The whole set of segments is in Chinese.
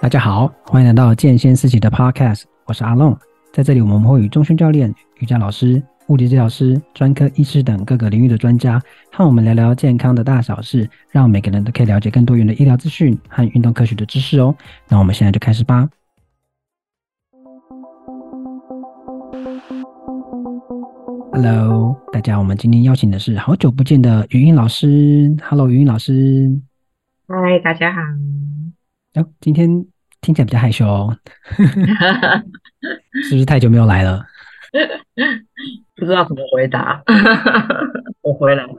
大家好，欢迎来到健先思齐的 Podcast，我是阿龙。在这里，我们会与中训教练、瑜伽老师、物理治疗师、专科医师等各个领域的专家，和我们聊聊健康的大小事，让每个人都可以了解更多元的医疗资讯和运动科学的知识哦。那我们现在就开始吧。Hello，大家，我们今天邀请的是好久不见的语音老师。Hello，语音老师。嗨，大家好。哦，今天听起来比较害羞哦，是不是太久没有来了？不知道怎么回答。我回来了。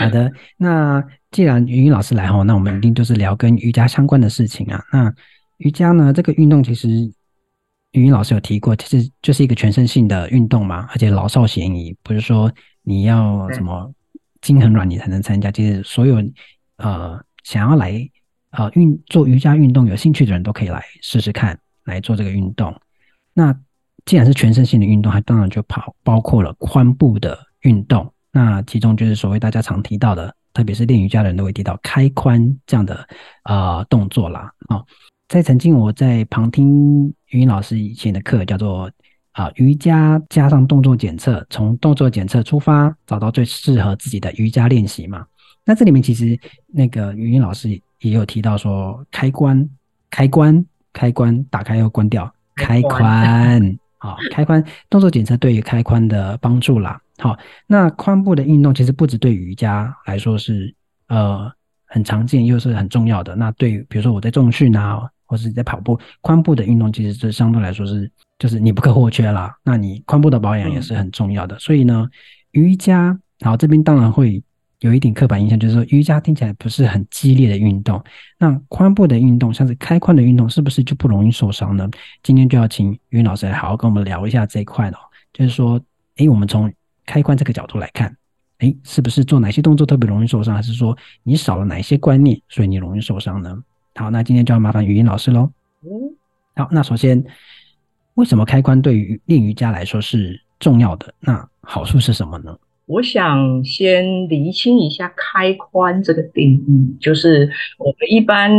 好的，那既然云云老师来吼，那我们一定就是聊跟瑜伽相关的事情啊。那瑜伽呢，这个运动其实。云云老师有提过，其实就是一个全身性的运动嘛，而且老少咸宜，不是说你要什么筋很软你才能参加。其实所有呃想要来呃运做瑜伽运动有兴趣的人都可以来试试看，来做这个运动。那既然是全身性的运动，它当然就跑包括了髋部的运动。那其中就是所谓大家常提到的，特别是练瑜伽的人都会提到开髋这样的呃动作啦。哦，在曾经我在旁听。语音老师以前的课叫做啊瑜伽加上动作检测，从动作检测出发，找到最适合自己的瑜伽练习嘛。那这里面其实那个语音老师也有提到说，开关、开关、开关，打开又关掉，开关，好，开髋动作检测对于开髋的帮助啦。好，那髋部的运动其实不止对瑜伽来说是呃很常见，又是很重要的。那对比如说我在重训啊。或是在跑步，髋部的运动其实这相对来说是，就是你不可或缺啦。那你髋部的保养也是很重要的。嗯、所以呢，瑜伽，然后这边当然会有一点刻板印象，就是说瑜伽听起来不是很激烈的运动。那髋部的运动，像是开髋的运动，是不是就不容易受伤呢？今天就要请语音老师来好好跟我们聊一下这一块了。就是说，诶，我们从开髋这个角度来看，诶，是不是做哪些动作特别容易受伤，还是说你少了哪些观念，所以你容易受伤呢？好，那今天就要麻烦语音老师喽。嗯，好，那首先，为什么开髋对于练瑜伽来说是重要的？那好处是什么呢？我想先厘清一下开髋这个定义，就是我们一般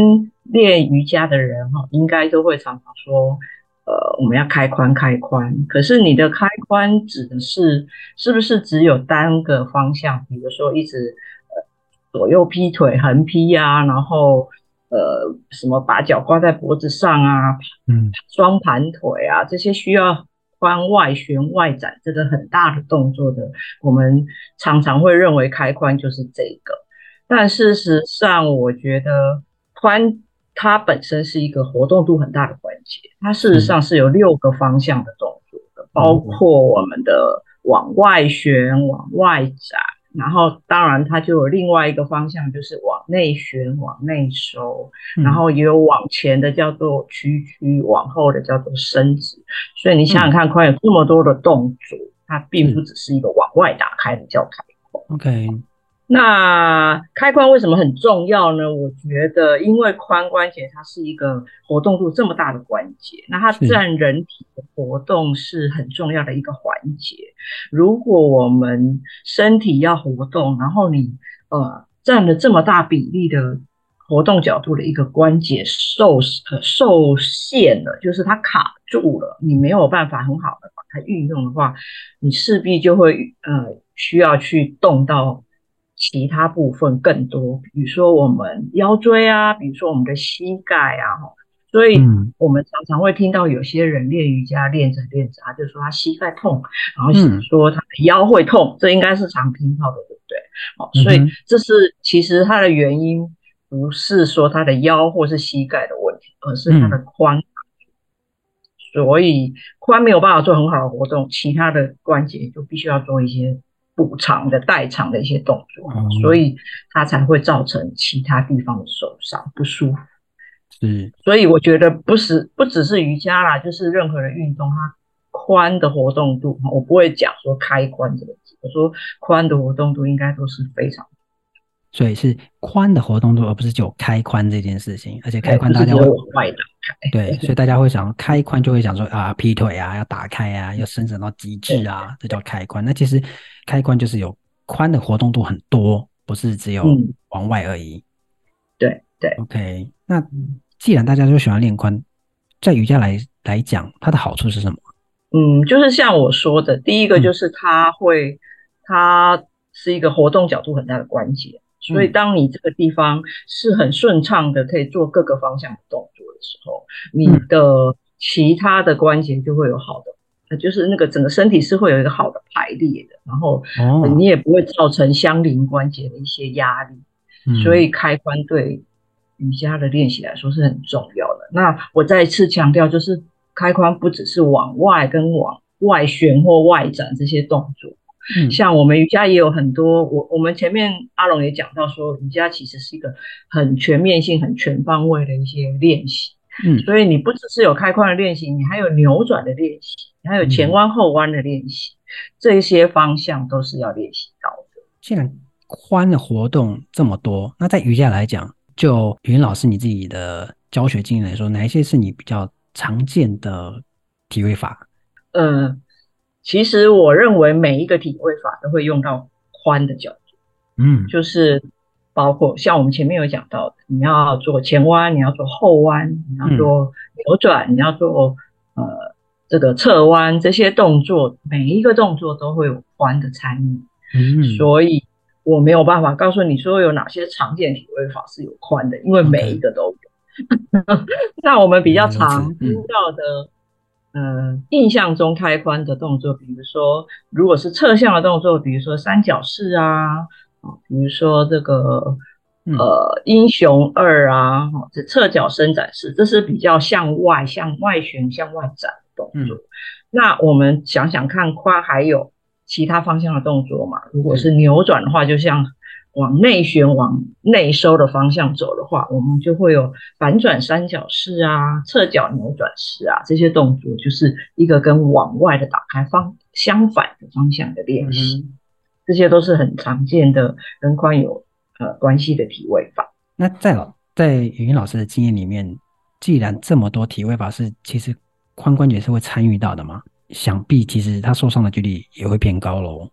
练瑜伽的人哈，应该都会常常说，呃，我们要开髋，开髋。可是你的开髋指的是是不是只有单个方向？比如说一直呃左右劈腿、横劈呀，然后。呃，什么把脚挂在脖子上啊，嗯，双盘腿啊，这些需要髋外旋外展这个很大的动作的，我们常常会认为开髋就是这个。但事实上，我觉得髋它本身是一个活动度很大的关节，它事实上是有六个方向的动作的，包括我们的往外旋、往外展。然后，当然，它就有另外一个方向，就是往内旋、往内收，然后也有往前的叫做屈曲，往后的叫做伸直。所以你想想看，髋有这么多的动作，它并不只是一个往外打开的叫开髋。OK。那开髋为什么很重要呢？我觉得，因为髋关节它是一个活动度这么大的关节，那它占人体的活动是很重要的一个环节。如果我们身体要活动，然后你呃占了这么大比例的活动角度的一个关节受呃受限了，就是它卡住了，你没有办法很好的把它运用的话，你势必就会呃需要去动到。其他部分更多，比如说我们腰椎啊，比如说我们的膝盖啊，哈，所以我们常常会听到有些人练瑜伽练着练着，他就说他膝盖痛，然后说他的腰会痛，这应该是常听到的，对不对？好，所以这是其实它的原因不是说他的腰或是膝盖的问题，而是他的髋，所以髋没有办法做很好的活动，其他的关节就必须要做一些。补偿的代偿的一些动作，嗯，所以它才会造成其他地方的受伤不舒服。是，所以我觉得不是不只是瑜伽啦，就是任何的运动，它髋的活动度，我不会讲说开髋这个字，我说髋的活动度应该都是非常。所以是宽的活动度，而不是就开髋这件事情。而且开髋大家会往外打开，对，所以大家会想开髋就会想说啊，劈腿啊，要打开啊，要伸展到极致啊，这叫开髋。那其实开髋就是有宽的活动度很多，不是只有往外而已。对对。OK，那既然大家都喜欢练髋，在瑜伽来来讲，它的好处是什么？嗯，就是像我说的，第一个就是它会，嗯、它是一个活动角度很大的关节，所以当你这个地方是很顺畅的，可以做各个方向的动作的时候，你的其他的关节就会有好的，呃，就是那个整个身体是会有一个好的排列的，然后你也不会造成相邻关节的一些压力，所以开髋对瑜伽的练习来说是很重要的。那我再一次强调，就是。开髋不只是往外跟往外旋或外展这些动作，嗯，像我们瑜伽也有很多。我我们前面阿龙也讲到说，瑜伽其实是一个很全面性、很全方位的一些练习。嗯，所以你不只是有开髋的练习，你还有扭转的练习，你还有前弯后弯的练习，嗯，这些方向都是要练习到的。既然髋的活动这么多，那在瑜伽来讲，就云老师你自己的教学经验来说，哪一些是你比较常见的体位法，嗯，其实我认为每一个体位法都会用到宽的角度，嗯，就是包括像我们前面有讲到的，你要做前弯，你要做后弯，你要做扭转，嗯、你要做呃这个侧弯，这些动作每一个动作都会有宽的参与，嗯，所以我没有办法告诉你说有哪些常见体位法是有宽的，因为每一个都有。那我们比较常听到的，嗯、呃，印象中开髋的动作，比如说，如果是侧向的动作，比如说三角式啊，比如说这个呃英雄二啊，这侧脚伸展式，这是比较向外、向外旋、向外展的动作。嗯、那我们想想看，髋还有其他方向的动作嘛？如果是扭转的话，就像。往内旋、往内收的方向走的话，我们就会有反转三角式啊、侧脚扭转式啊，这些动作就是一个跟往外的打开方相反的方向的练习，嗯、这些都是很常见的跟髋有呃关系的体位法。那在老在芸芸老师的经验里面，既然这么多体位法是其实髋关节是会参与到的吗？想必其实他受伤的几率也会偏高喽。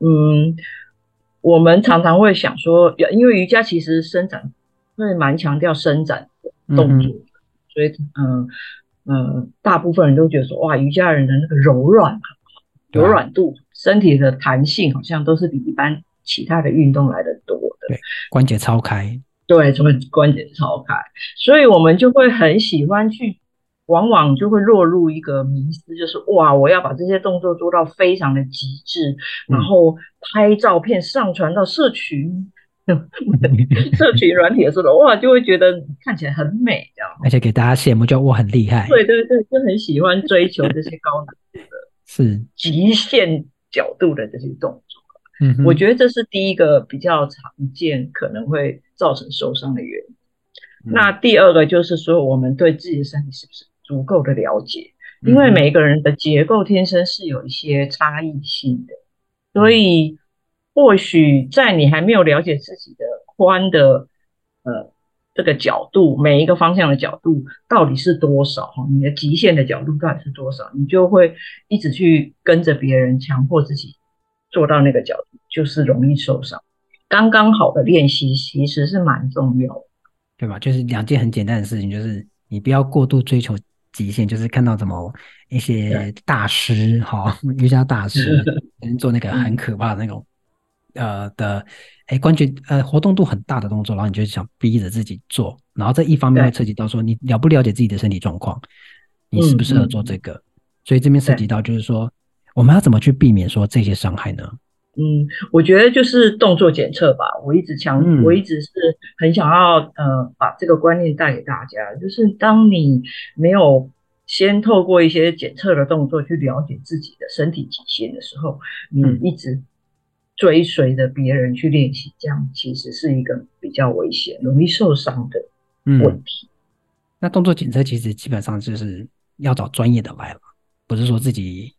嗯。我们常常会想说，因为瑜伽其实伸展会蛮强调伸展的动作，嗯、所以嗯嗯，大部分人都觉得说，哇，瑜伽人的那个柔软、柔软度、身体的弹性，好像都是比一般其他的运动来的多的。对，关节超开，对，什么关节超开，所以我们就会很喜欢去。往往就会落入一个迷思，就是哇，我要把这些动作做到非常的极致，嗯、然后拍照片上传到社群，社群软体的时候，哇，就会觉得看起来很美，这样，而且给大家羡慕，就我很厉害。对对对，就很喜欢追求这些高难度的、是极限角度的这些动作。嗯，我觉得这是第一个比较常见，可能会造成受伤的原因。嗯、那第二个就是说，我们对自己的身体是不是？足够的了解，因为每个人的结构天生是有一些差异性的，所以或许在你还没有了解自己的宽的呃这个角度，每一个方向的角度到底是多少，你的极限的角度到底是多少，你就会一直去跟着别人，强迫自己做到那个角度，就是容易受伤。刚刚好的练习其实是蛮重要的，对吧？就是两件很简单的事情，就是你不要过度追求。极限就是看到怎么一些大师哈，瑜伽大师 做那个很可怕的那种呃的哎关节呃活动度很大的动作，然后你就想逼着自己做，然后这一方面会涉及到说你了不了解自己的身体状况，你适不适合做这个，所以这边涉及到就是说我们要怎么去避免说这些伤害呢？嗯，我觉得就是动作检测吧。我一直强，嗯、我一直是很想要呃把这个观念带给大家，就是当你没有先透过一些检测的动作去了解自己的身体极限的时候，你一直追随着别人去练习，这样其实是一个比较危险、容易受伤的问题。嗯、那动作检测其实基本上就是要找专业的来了，不是说自己。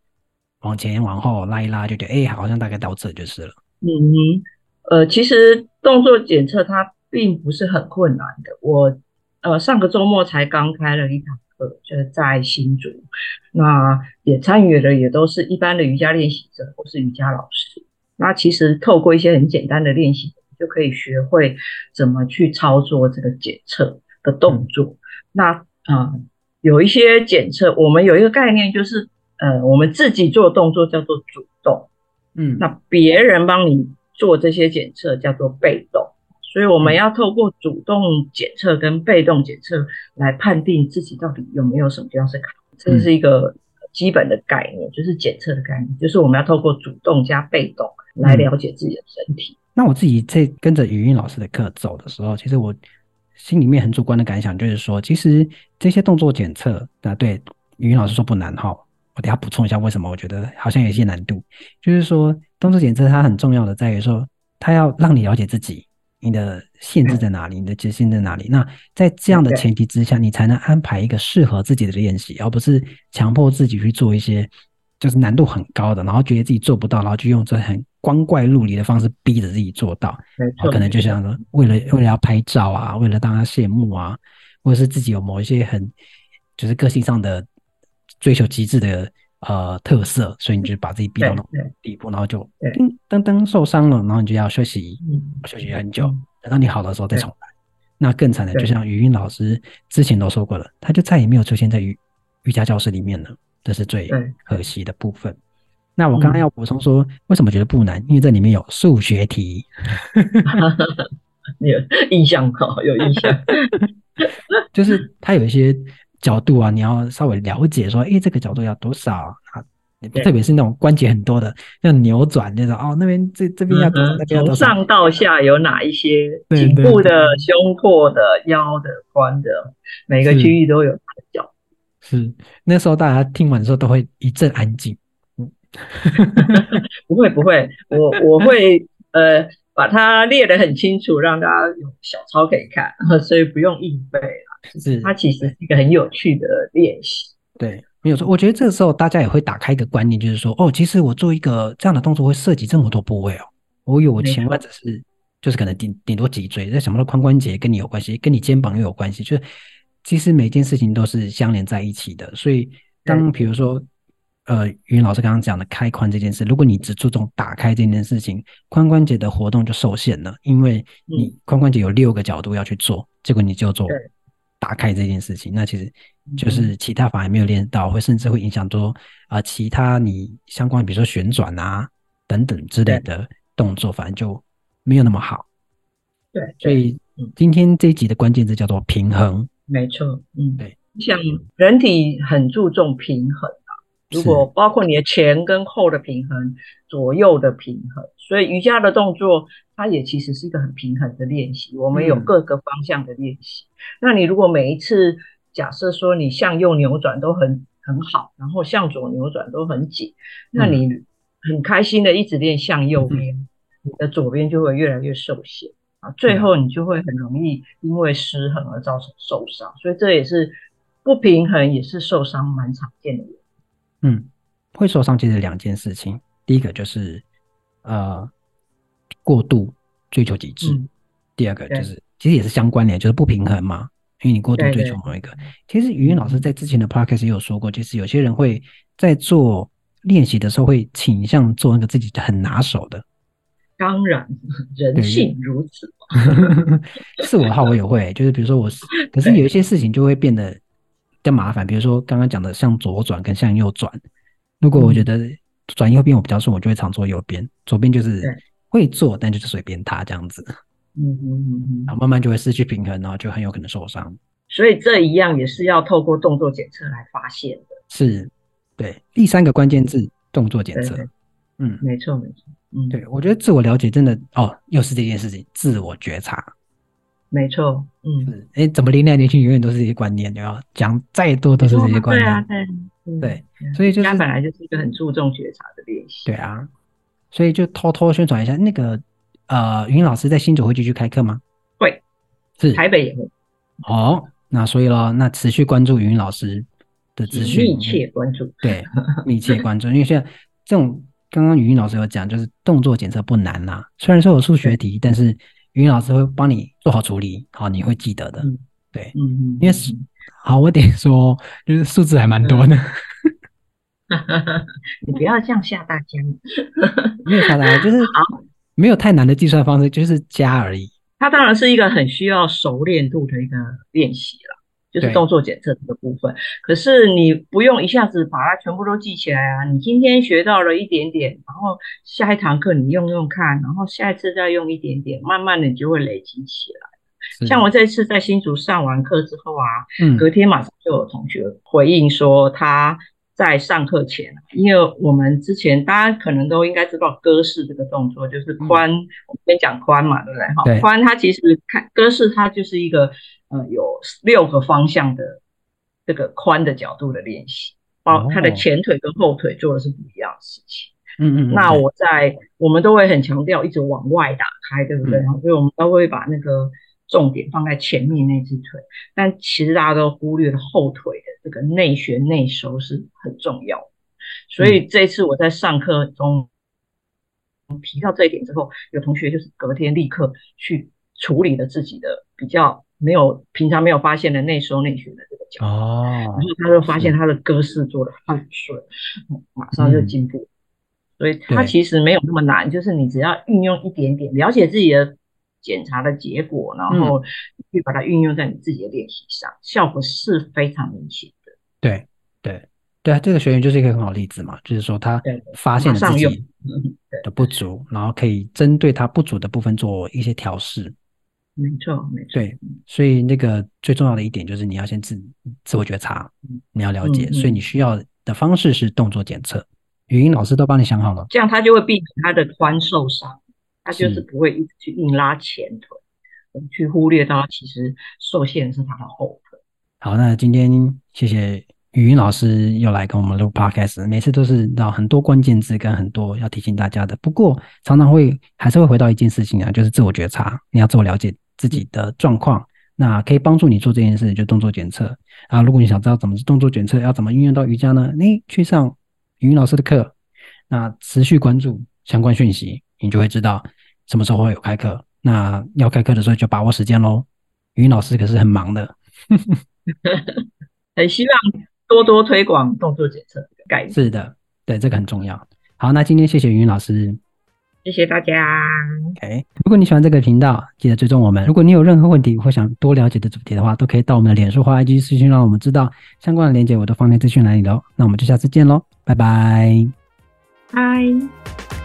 往前往后拉一拉，就觉得哎、欸，好像大概到这就是了。嗯哼，呃，其实动作检测它并不是很困难的。我呃上个周末才刚开了一堂课，就是在新竹，那也参与的也都是一般的瑜伽练习者或是瑜伽老师。那其实透过一些很简单的练习，就可以学会怎么去操作这个检测。的动作。嗯、那啊、呃，有一些检测，我们有一个概念，就是呃，我们自己做的动作叫做主动，嗯，那别人帮你做这些检测叫做被动。所以我们要透过主动检测跟被动检测来判定自己到底有没有什么地方是卡，这是一个基本的概念，就是检测的概念，就是我们要透过主动加被动来了解自己的身体。嗯、那我自己在跟着语音老师的课走的时候，其实我心里面很主观的感想就是说，其实这些动作检测，啊，对语音老师说不难哈，我等下补充一下为什么我觉得好像有一些难度，就是说动作检测它很重要的在于说，它要让你了解自己。你的限制在哪里？你的极限在哪里？那在这样的前提之下，你才能安排一个适合自己的练习，而不是强迫自己去做一些就是难度很高的，然后觉得自己做不到，然后就用这很光怪陆离的方式逼着自己做到。可能就像说，为了为了要拍照啊，为了让他羡慕啊，或者是自己有某一些很就是个性上的追求极致的。呃，特色，所以你就把自己逼到那种地步，然后就噔噔噔受伤了，然后你就要休息，休息很久，等到你好的时候再重来。那更惨的，就像语音老师之前都说过了，他就再也没有出现在瑜瑜伽教室里面了，这是最可惜的部分。那我刚刚要补充说，为什么觉得不难？因为这里面有数学题，有印象哈，有印象，就是他有一些。角度啊，你要稍微了解说，诶，这个角度要多少啊？特别是那种关节很多的，要扭转那种哦，那边这这边要多少？从上到下有哪一些？颈部的、胸廓的、腰的、髋的，每个区域都有角。是，那时候大家听完的时候都会一阵安静。嗯，不会不会，我我会呃把它列得很清楚，让大家有小抄可以看，所以不用硬背了。是，它其实是一个很有趣的练习。对，没有错。我觉得这个时候大家也会打开一个观念，就是说，哦，其实我做一个这样的动作会涉及这么多部位哦。我以为我前弯只是，就是可能顶顶多脊椎，在想不到髋关节跟你有关系，跟你肩膀又有关系，就是其实每件事情都是相连在一起的。所以，当比如说，呃，云老师刚刚讲的开髋这件事，如果你只注重打开这件事情，髋关节的活动就受限了，因为你髋关节有六个角度要去做，结果你就做。打开这件事情，那其实就是其他反而没有练到，会甚至会影响多啊，其他你相关，比如说旋转啊等等之类的动作，反正就没有那么好。对，所以今天这一集的关键字叫做平衡。没错，嗯，对，像人体很注重平衡啊，如果包括你的前跟后的平衡，左右的平衡，所以瑜伽的动作。它也其实是一个很平衡的练习，我们有各个方向的练习。嗯、那你如果每一次假设说你向右扭转都很很好，然后向左扭转都很紧，那你很开心的一直练向右边，嗯、你的左边就会越来越受限啊，最后你就会很容易因为失衡而造成受伤。所以这也是不平衡，也是受伤蛮常见的。嗯，会受伤其实两件事情，第一个就是呃。过度追求极致，嗯、第二个就是其实也是相关联，就是不平衡嘛。因为你过度追求某一个，对对对，其实语音老师在之前的 podcast 也有说过，就是有些人会在做练习的时候会倾向做那个自己很拿手的。当然，人性如此。是我的话，我也会，就是比如说我，可是有一些事情就会变得比较麻烦，比如说刚刚讲的向左转跟向右转，如果我觉得转右边我比较顺，我就会常做右边，左边就是。会做，但就是随便他这样子，嗯嗯嗯嗯，然后慢慢就会失去平衡，然后就很有可能受伤。所以这一样也是要透过动作检测来发现的。是，对，第三个关键字动作检测，嗯，没错没错，嗯，对，我觉得自我了解真的哦，又是这件事情，自我觉察，没错，嗯，哎，怎么年轻年轻永远都是这些观念，对吧？讲再多都是这些观念，对啊，对，嗯、对，所以就是它本来就是一个很注重觉察的练习，对啊。所以就偷偷宣传一下，那个呃，语音老师在新竹会继续开课吗？会，是台北也会。哦，那所以咯，那持续关注语音老师的资讯，密切关注。对，密切关注，因为现在这种刚刚语音老师有讲，就是动作检测不难呐、啊。虽然说有数学题，但是语音老师会帮你做好处理，好，你会记得的。嗯、对，嗯嗯，因为是好，我得说，就是数字还蛮多的。嗯你不要这样吓大家，没有吓大家，就是没有太难的计算方式，就是加而已。它当然是一个很需要熟练度的一个练习了。就是动作检测这个部分，可是你不用一下子把它全部都记起来啊。你今天学到了一点点，然后下一堂课你用用看，然后下一次再用一点点，慢慢的你就会累积起来。像我这次在新竹上完课之后啊，嗯，隔天马上就有同学回应说他在上课前，因为我们之前大家可能都应该知道鸽式这个动作，就是髋，嗯、我们先讲髋嘛，对不对？哈，髋它其实看鸽式，它就是一个。呃，有六个方向的这个宽的角度的练习，包括他的前腿跟后腿做的是不一样的事情。嗯嗯。那我在我们都会很强调一直往外打开，对不对？嗯、所以我们都会把那个重点放在前面那只腿，但其实大家都忽略了后腿的这个内旋内收是很重要的。所以这次我在上课中提到这一点之后，有同学就是隔天立刻去处理了自己的比较。没有平常没有发现的内收内旋的这个角度，哦，然后他就发现他的歌式做的很顺，马上就进步。嗯、所以他其实没有那么难，就是你只要运用一点点，了解自己的检查的结果，然后去把它运用在你自己的练习上，嗯、效果是非常明显的。对对对啊，这个学员就是一个很好例子嘛，就是说他发现了自己的不足，然后可以针对他不足的部分做一些调试。没错，没错。对，所以那个最重要的一点就是你要先自自我觉察，你要了解，所以你需要的方式是动作检测。语音老师都帮你想好了，这样他就会避免他的髋受伤，他就是不会一直去硬拉前腿，我们去忽略到其实受限是他的后腿。好，那今天谢谢语音老师又来跟我们录 podcast，每次都是到很多关键字跟很多要提醒大家的，不过常常会还是会回到一件事情啊，就是自我觉察，你要自我了解。自己的状况，那可以帮助你做这件事，就动作检测啊。如果你想知道怎么是动作检测，要怎么运用到瑜伽呢？你去上语音老师的课，那持续关注相关讯息，你就会知道什么时候会有开课。那要开课的时候就把握时间喽。语音老师可是很忙的，很希望多多推广动作检测的概念。是的，对，这个很重要。好，那今天谢谢语音老师。谢谢大家。OK，如果你喜欢这个频道，记得追踪我们。如果你有任何问题或想多了解的主题的话，都可以到我们的脸书或 IG 私讯，让我们知道。相关的链接我都放在资讯栏里喽。那我们就下次见喽，拜拜。拜。